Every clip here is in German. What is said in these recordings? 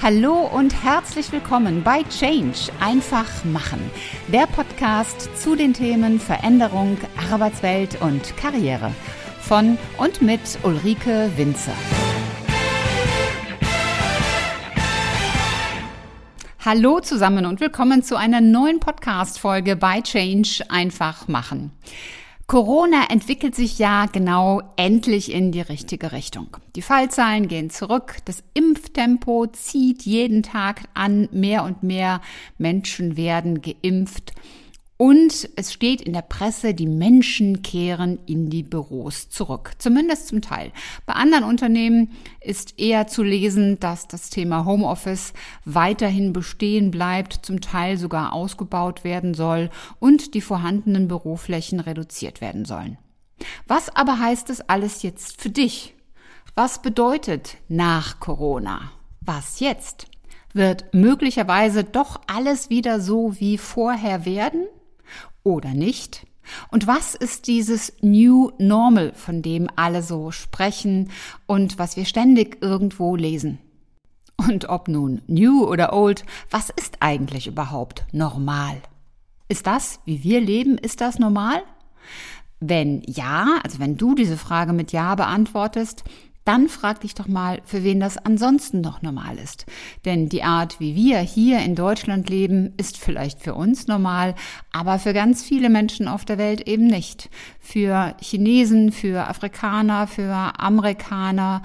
Hallo und herzlich willkommen bei Change einfach machen, der Podcast zu den Themen Veränderung, Arbeitswelt und Karriere von und mit Ulrike Winzer. Hallo zusammen und willkommen zu einer neuen Podcast Folge bei Change einfach machen. Corona entwickelt sich ja genau endlich in die richtige Richtung. Die Fallzahlen gehen zurück, das Impftempo zieht jeden Tag an, mehr und mehr Menschen werden geimpft und es steht in der Presse, die Menschen kehren in die Büros zurück. Zumindest zum Teil. Bei anderen Unternehmen ist eher zu lesen, dass das Thema Homeoffice weiterhin bestehen bleibt, zum Teil sogar ausgebaut werden soll und die vorhandenen Büroflächen reduziert werden sollen. Was aber heißt es alles jetzt für dich? Was bedeutet nach Corona? Was jetzt? Wird möglicherweise doch alles wieder so wie vorher werden? Oder nicht? Und was ist dieses New Normal, von dem alle so sprechen und was wir ständig irgendwo lesen? Und ob nun New oder Old, was ist eigentlich überhaupt normal? Ist das, wie wir leben, ist das normal? Wenn ja, also wenn du diese Frage mit Ja beantwortest, dann frag dich doch mal, für wen das ansonsten noch normal ist. Denn die Art, wie wir hier in Deutschland leben, ist vielleicht für uns normal, aber für ganz viele Menschen auf der Welt eben nicht. Für Chinesen, für Afrikaner, für Amerikaner,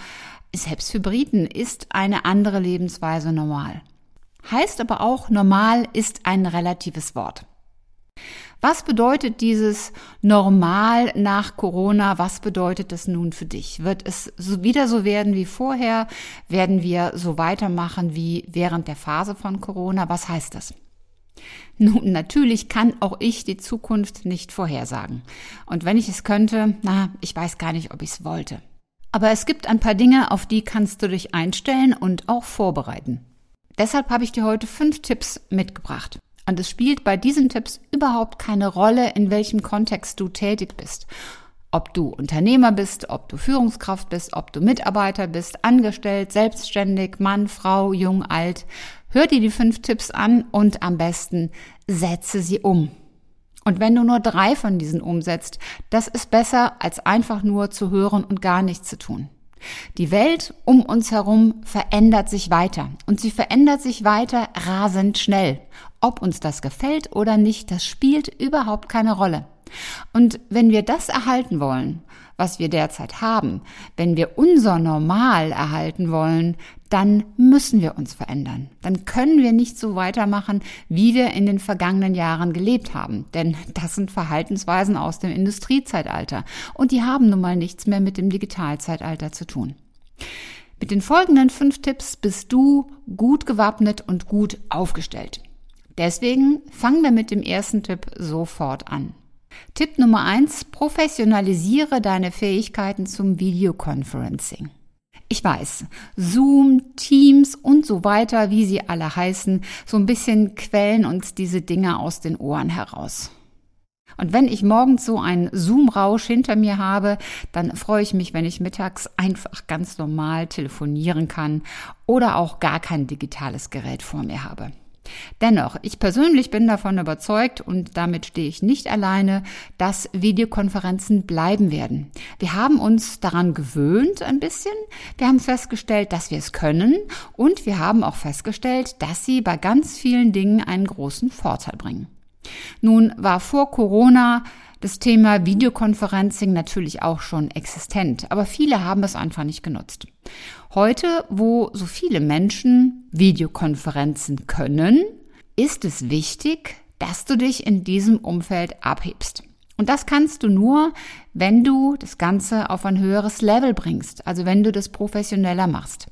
selbst für Briten ist eine andere Lebensweise normal. Heißt aber auch, normal ist ein relatives Wort. Was bedeutet dieses Normal nach Corona? Was bedeutet das nun für dich? Wird es wieder so werden wie vorher? Werden wir so weitermachen wie während der Phase von Corona? Was heißt das? Nun, natürlich kann auch ich die Zukunft nicht vorhersagen. Und wenn ich es könnte, na, ich weiß gar nicht, ob ich es wollte. Aber es gibt ein paar Dinge, auf die kannst du dich einstellen und auch vorbereiten. Deshalb habe ich dir heute fünf Tipps mitgebracht. Und es spielt bei diesen Tipps überhaupt keine Rolle, in welchem Kontext du tätig bist. Ob du Unternehmer bist, ob du Führungskraft bist, ob du Mitarbeiter bist, angestellt, selbstständig, Mann, Frau, jung, alt. Hör dir die fünf Tipps an und am besten setze sie um. Und wenn du nur drei von diesen umsetzt, das ist besser, als einfach nur zu hören und gar nichts zu tun. Die Welt um uns herum verändert sich weiter und sie verändert sich weiter rasend schnell. Ob uns das gefällt oder nicht, das spielt überhaupt keine Rolle. Und wenn wir das erhalten wollen, was wir derzeit haben, wenn wir unser Normal erhalten wollen, dann müssen wir uns verändern. Dann können wir nicht so weitermachen, wie wir in den vergangenen Jahren gelebt haben. Denn das sind Verhaltensweisen aus dem Industriezeitalter. Und die haben nun mal nichts mehr mit dem Digitalzeitalter zu tun. Mit den folgenden fünf Tipps bist du gut gewappnet und gut aufgestellt. Deswegen fangen wir mit dem ersten Tipp sofort an. Tipp Nummer eins: Professionalisiere deine Fähigkeiten zum Videoconferencing. Ich weiß, Zoom, Teams und so weiter, wie sie alle heißen, so ein bisschen quellen uns diese Dinge aus den Ohren heraus. Und wenn ich morgens so einen Zoom-Rausch hinter mir habe, dann freue ich mich, wenn ich mittags einfach ganz normal telefonieren kann oder auch gar kein digitales Gerät vor mir habe. Dennoch, ich persönlich bin davon überzeugt und damit stehe ich nicht alleine, dass Videokonferenzen bleiben werden. Wir haben uns daran gewöhnt ein bisschen. Wir haben festgestellt, dass wir es können und wir haben auch festgestellt, dass sie bei ganz vielen Dingen einen großen Vorteil bringen. Nun war vor Corona das Thema Videoconferencing natürlich auch schon existent, aber viele haben es einfach nicht genutzt. Heute, wo so viele Menschen Videokonferenzen können, ist es wichtig, dass du dich in diesem Umfeld abhebst. Und das kannst du nur, wenn du das Ganze auf ein höheres Level bringst, also wenn du das professioneller machst.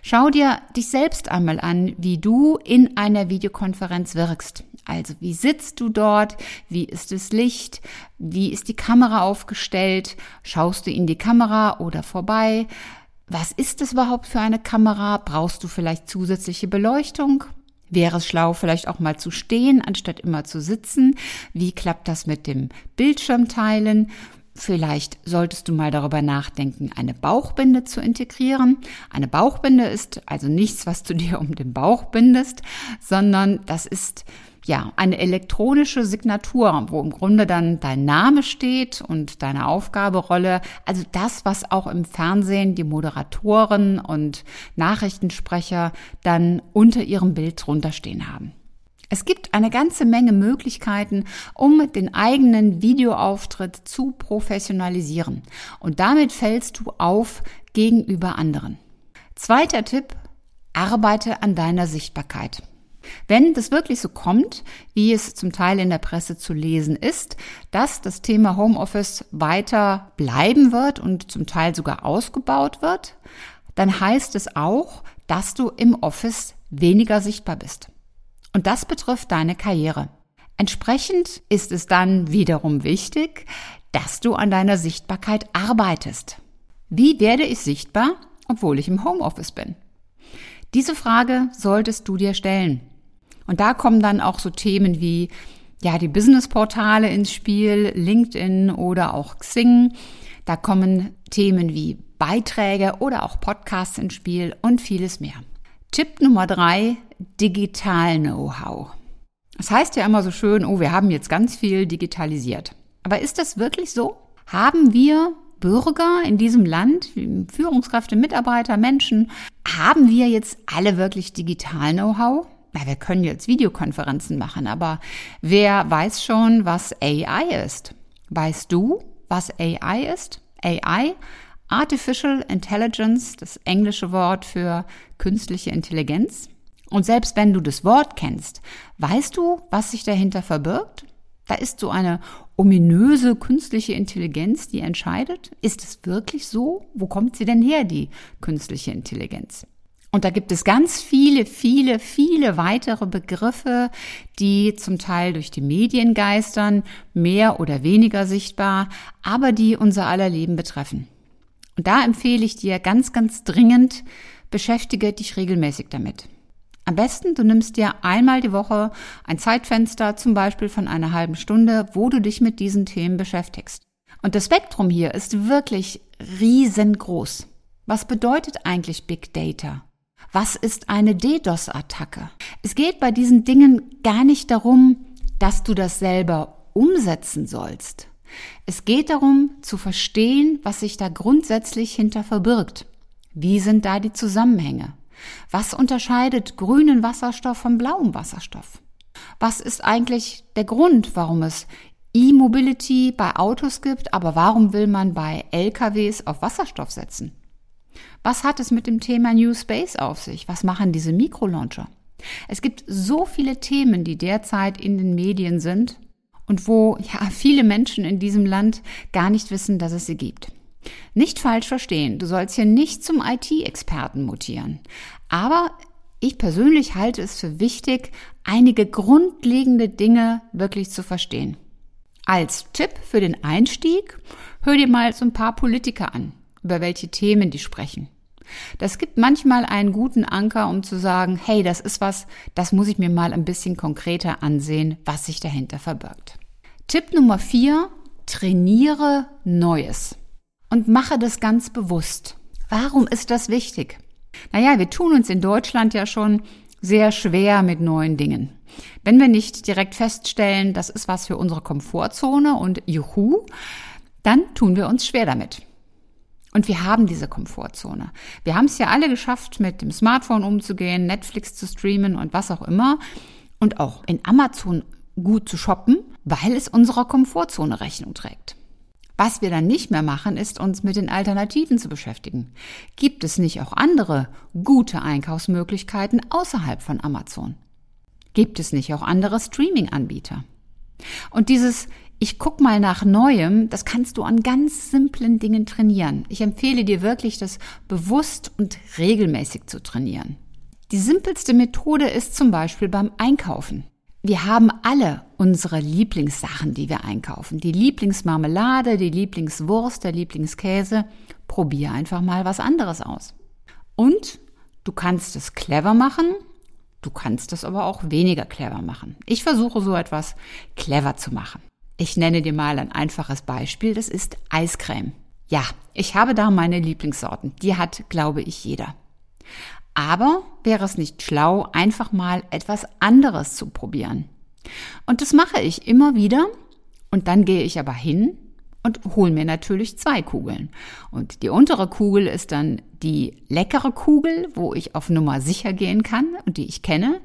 Schau dir dich selbst einmal an, wie du in einer Videokonferenz wirkst. Also wie sitzt du dort? Wie ist das Licht? Wie ist die Kamera aufgestellt? Schaust du in die Kamera oder vorbei? Was ist es überhaupt für eine Kamera? Brauchst du vielleicht zusätzliche Beleuchtung? Wäre es schlau, vielleicht auch mal zu stehen, anstatt immer zu sitzen? Wie klappt das mit dem Bildschirmteilen? Vielleicht solltest du mal darüber nachdenken, eine Bauchbinde zu integrieren. Eine Bauchbinde ist also nichts, was du dir um den Bauch bindest, sondern das ist ja eine elektronische Signatur, wo im Grunde dann dein Name steht und deine Aufgaberolle. Also das, was auch im Fernsehen die Moderatoren und Nachrichtensprecher dann unter ihrem Bild drunter stehen haben. Es gibt eine ganze Menge Möglichkeiten, um den eigenen Videoauftritt zu professionalisieren. Und damit fällst du auf gegenüber anderen. Zweiter Tipp, arbeite an deiner Sichtbarkeit. Wenn das wirklich so kommt, wie es zum Teil in der Presse zu lesen ist, dass das Thema Homeoffice weiter bleiben wird und zum Teil sogar ausgebaut wird, dann heißt es auch, dass du im Office weniger sichtbar bist. Und das betrifft deine Karriere. Entsprechend ist es dann wiederum wichtig, dass du an deiner Sichtbarkeit arbeitest. Wie werde ich sichtbar, obwohl ich im Homeoffice bin? Diese Frage solltest du dir stellen. Und da kommen dann auch so Themen wie ja, die Businessportale ins Spiel, LinkedIn oder auch Xing. Da kommen Themen wie Beiträge oder auch Podcasts ins Spiel und vieles mehr. Tipp Nummer drei, Digital-Know-how. Das heißt ja immer so schön, oh, wir haben jetzt ganz viel digitalisiert. Aber ist das wirklich so? Haben wir Bürger in diesem Land, Führungskräfte, Mitarbeiter, Menschen, haben wir jetzt alle wirklich Digital-Know-how? Na, wir können jetzt Videokonferenzen machen, aber wer weiß schon, was AI ist? Weißt du, was AI ist? AI Artificial Intelligence, das englische Wort für künstliche Intelligenz. Und selbst wenn du das Wort kennst, weißt du, was sich dahinter verbirgt? Da ist so eine ominöse künstliche Intelligenz, die entscheidet. Ist es wirklich so? Wo kommt sie denn her, die künstliche Intelligenz? Und da gibt es ganz viele, viele, viele weitere Begriffe, die zum Teil durch die Medien geistern, mehr oder weniger sichtbar, aber die unser aller Leben betreffen. Und da empfehle ich dir ganz, ganz dringend, beschäftige dich regelmäßig damit. Am besten, du nimmst dir einmal die Woche ein Zeitfenster, zum Beispiel von einer halben Stunde, wo du dich mit diesen Themen beschäftigst. Und das Spektrum hier ist wirklich riesengroß. Was bedeutet eigentlich Big Data? Was ist eine DDoS-Attacke? Es geht bei diesen Dingen gar nicht darum, dass du das selber umsetzen sollst. Es geht darum zu verstehen, was sich da grundsätzlich hinter verbirgt. Wie sind da die Zusammenhänge? Was unterscheidet grünen Wasserstoff vom blauen Wasserstoff? Was ist eigentlich der Grund, warum es E-Mobility bei Autos gibt, aber warum will man bei LKWs auf Wasserstoff setzen? Was hat es mit dem Thema New Space auf sich? Was machen diese Mikrolauncher? Es gibt so viele Themen, die derzeit in den Medien sind und wo ja viele Menschen in diesem Land gar nicht wissen, dass es sie gibt. Nicht falsch verstehen, du sollst hier nicht zum IT-Experten mutieren. Aber ich persönlich halte es für wichtig, einige grundlegende Dinge wirklich zu verstehen. Als Tipp für den Einstieg, hör dir mal so ein paar Politiker an, über welche Themen die sprechen. Das gibt manchmal einen guten Anker, um zu sagen, hey, das ist was, das muss ich mir mal ein bisschen konkreter ansehen, was sich dahinter verbirgt. Tipp Nummer vier, trainiere Neues und mache das ganz bewusst. Warum ist das wichtig? Naja, wir tun uns in Deutschland ja schon sehr schwer mit neuen Dingen. Wenn wir nicht direkt feststellen, das ist was für unsere Komfortzone und juhu, dann tun wir uns schwer damit. Und wir haben diese Komfortzone. Wir haben es ja alle geschafft, mit dem Smartphone umzugehen, Netflix zu streamen und was auch immer. Und auch in Amazon gut zu shoppen, weil es unserer Komfortzone Rechnung trägt. Was wir dann nicht mehr machen, ist uns mit den Alternativen zu beschäftigen. Gibt es nicht auch andere gute Einkaufsmöglichkeiten außerhalb von Amazon? Gibt es nicht auch andere Streaming-Anbieter? Und dieses ich guck mal nach Neuem, das kannst du an ganz simplen Dingen trainieren. Ich empfehle dir wirklich, das bewusst und regelmäßig zu trainieren. Die simpelste Methode ist zum Beispiel beim Einkaufen. Wir haben alle unsere Lieblingssachen, die wir einkaufen. Die Lieblingsmarmelade, die Lieblingswurst, der Lieblingskäse. Probier einfach mal was anderes aus. Und du kannst es clever machen, du kannst es aber auch weniger clever machen. Ich versuche so etwas clever zu machen. Ich nenne dir mal ein einfaches Beispiel, das ist Eiscreme. Ja, ich habe da meine Lieblingssorten. Die hat, glaube ich, jeder. Aber wäre es nicht schlau, einfach mal etwas anderes zu probieren? Und das mache ich immer wieder. Und dann gehe ich aber hin und hole mir natürlich zwei Kugeln. Und die untere Kugel ist dann die leckere Kugel, wo ich auf Nummer sicher gehen kann und die ich kenne.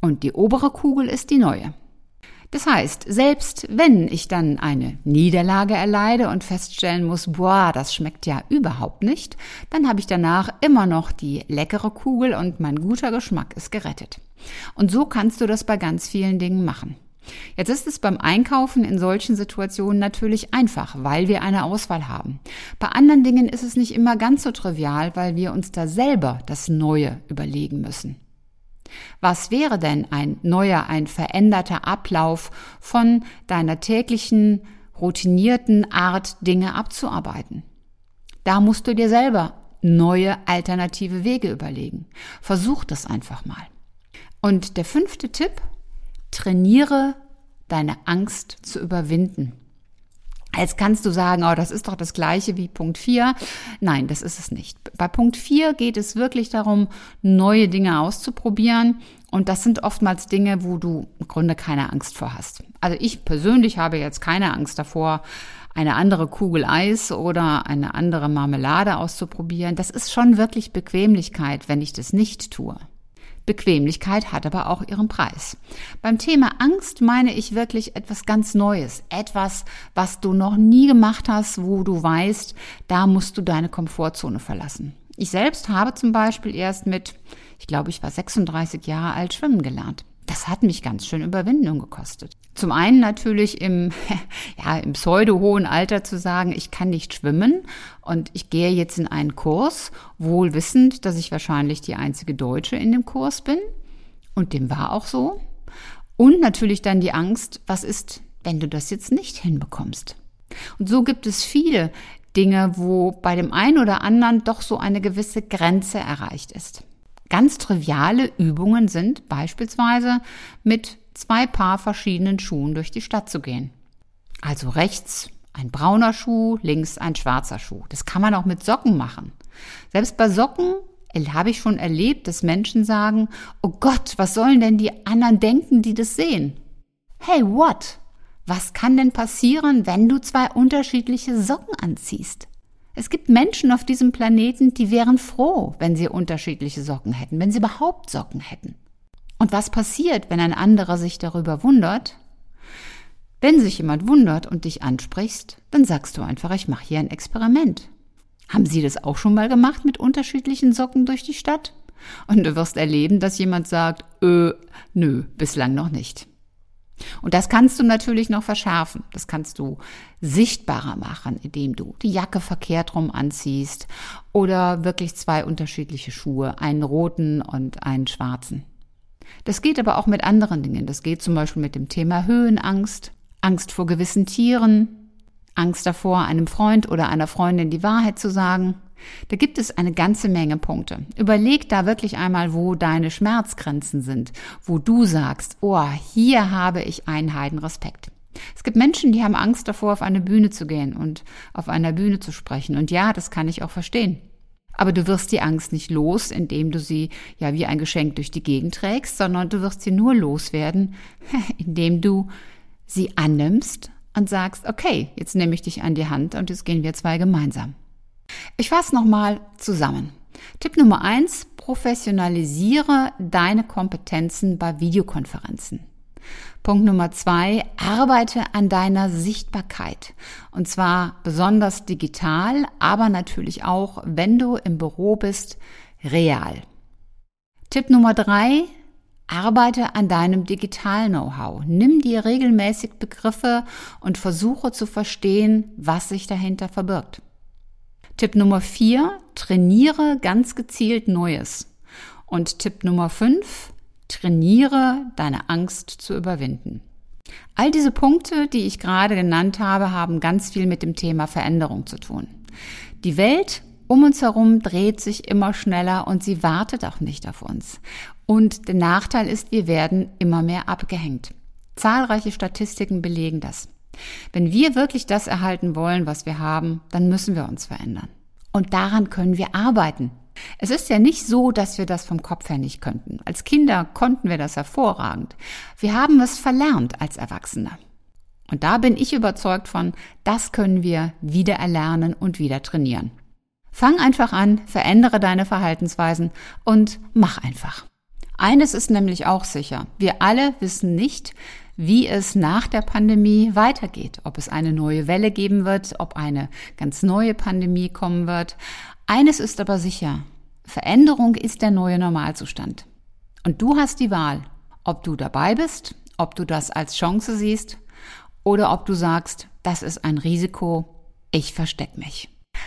Und die obere Kugel ist die neue. Das heißt, selbst wenn ich dann eine Niederlage erleide und feststellen muss, boah, das schmeckt ja überhaupt nicht, dann habe ich danach immer noch die leckere Kugel und mein guter Geschmack ist gerettet. Und so kannst du das bei ganz vielen Dingen machen. Jetzt ist es beim Einkaufen in solchen Situationen natürlich einfach, weil wir eine Auswahl haben. Bei anderen Dingen ist es nicht immer ganz so trivial, weil wir uns da selber das Neue überlegen müssen. Was wäre denn ein neuer, ein veränderter Ablauf von deiner täglichen, routinierten Art, Dinge abzuarbeiten? Da musst du dir selber neue alternative Wege überlegen. Versuch das einfach mal. Und der fünfte Tipp, trainiere deine Angst zu überwinden. Jetzt kannst du sagen, oh, das ist doch das gleiche wie Punkt 4. Nein, das ist es nicht. Bei Punkt 4 geht es wirklich darum, neue Dinge auszuprobieren. Und das sind oftmals Dinge, wo du im Grunde keine Angst vor hast. Also ich persönlich habe jetzt keine Angst davor, eine andere Kugel Eis oder eine andere Marmelade auszuprobieren. Das ist schon wirklich Bequemlichkeit, wenn ich das nicht tue. Bequemlichkeit hat aber auch ihren Preis. Beim Thema Angst meine ich wirklich etwas ganz Neues, etwas, was du noch nie gemacht hast, wo du weißt, da musst du deine Komfortzone verlassen. Ich selbst habe zum Beispiel erst mit, ich glaube, ich war 36 Jahre alt, schwimmen gelernt. Das hat mich ganz schön Überwindung gekostet. Zum einen natürlich im, ja, im pseudo-hohen Alter zu sagen, ich kann nicht schwimmen und ich gehe jetzt in einen Kurs, wohl wissend, dass ich wahrscheinlich die einzige Deutsche in dem Kurs bin. Und dem war auch so. Und natürlich dann die Angst, was ist, wenn du das jetzt nicht hinbekommst? Und so gibt es viele Dinge, wo bei dem einen oder anderen doch so eine gewisse Grenze erreicht ist. Ganz triviale Übungen sind beispielsweise mit zwei Paar verschiedenen Schuhen durch die Stadt zu gehen. Also rechts ein brauner Schuh, links ein schwarzer Schuh. Das kann man auch mit Socken machen. Selbst bei Socken habe ich schon erlebt, dass Menschen sagen, oh Gott, was sollen denn die anderen denken, die das sehen? Hey, what? Was kann denn passieren, wenn du zwei unterschiedliche Socken anziehst? Es gibt Menschen auf diesem Planeten, die wären froh, wenn sie unterschiedliche Socken hätten, wenn sie überhaupt Socken hätten. Und was passiert, wenn ein anderer sich darüber wundert? Wenn sich jemand wundert und dich ansprichst, dann sagst du einfach, ich mache hier ein Experiment. Haben Sie das auch schon mal gemacht mit unterschiedlichen Socken durch die Stadt? Und du wirst erleben, dass jemand sagt, äh, nö, bislang noch nicht. Und das kannst du natürlich noch verschärfen. Das kannst du sichtbarer machen, indem du die Jacke verkehrt rum anziehst oder wirklich zwei unterschiedliche Schuhe, einen roten und einen schwarzen. Das geht aber auch mit anderen Dingen. Das geht zum Beispiel mit dem Thema Höhenangst, Angst vor gewissen Tieren, Angst davor, einem Freund oder einer Freundin die Wahrheit zu sagen, da gibt es eine ganze Menge Punkte. Überleg da wirklich einmal, wo deine Schmerzgrenzen sind, wo du sagst, oh, hier habe ich einen Heidenrespekt. Es gibt Menschen, die haben Angst davor, auf eine Bühne zu gehen und auf einer Bühne zu sprechen. Und ja, das kann ich auch verstehen. Aber du wirst die Angst nicht los, indem du sie ja wie ein Geschenk durch die Gegend trägst, sondern du wirst sie nur loswerden, indem du sie annimmst und sagst, okay, jetzt nehme ich dich an die Hand und jetzt gehen wir zwei gemeinsam. Ich fasse nochmal zusammen. Tipp Nummer eins: professionalisiere deine Kompetenzen bei Videokonferenzen. Punkt Nummer zwei, arbeite an deiner Sichtbarkeit. Und zwar besonders digital, aber natürlich auch, wenn du im Büro bist, real. Tipp Nummer drei, arbeite an deinem Digital-Know-how. Nimm dir regelmäßig Begriffe und versuche zu verstehen, was sich dahinter verbirgt. Tipp Nummer vier, trainiere ganz gezielt Neues. Und Tipp Nummer fünf, trainiere deine Angst zu überwinden. All diese Punkte, die ich gerade genannt habe, haben ganz viel mit dem Thema Veränderung zu tun. Die Welt um uns herum dreht sich immer schneller und sie wartet auch nicht auf uns. Und der Nachteil ist, wir werden immer mehr abgehängt. Zahlreiche Statistiken belegen das. Wenn wir wirklich das erhalten wollen, was wir haben, dann müssen wir uns verändern. Und daran können wir arbeiten. Es ist ja nicht so, dass wir das vom Kopf her nicht könnten. Als Kinder konnten wir das hervorragend. Wir haben es verlernt als Erwachsene. Und da bin ich überzeugt von, das können wir wieder erlernen und wieder trainieren. Fang einfach an, verändere deine Verhaltensweisen und mach einfach. Eines ist nämlich auch sicher. Wir alle wissen nicht, wie es nach der Pandemie weitergeht, ob es eine neue Welle geben wird, ob eine ganz neue Pandemie kommen wird. Eines ist aber sicher, Veränderung ist der neue Normalzustand. Und du hast die Wahl, ob du dabei bist, ob du das als Chance siehst oder ob du sagst, das ist ein Risiko, ich versteck mich.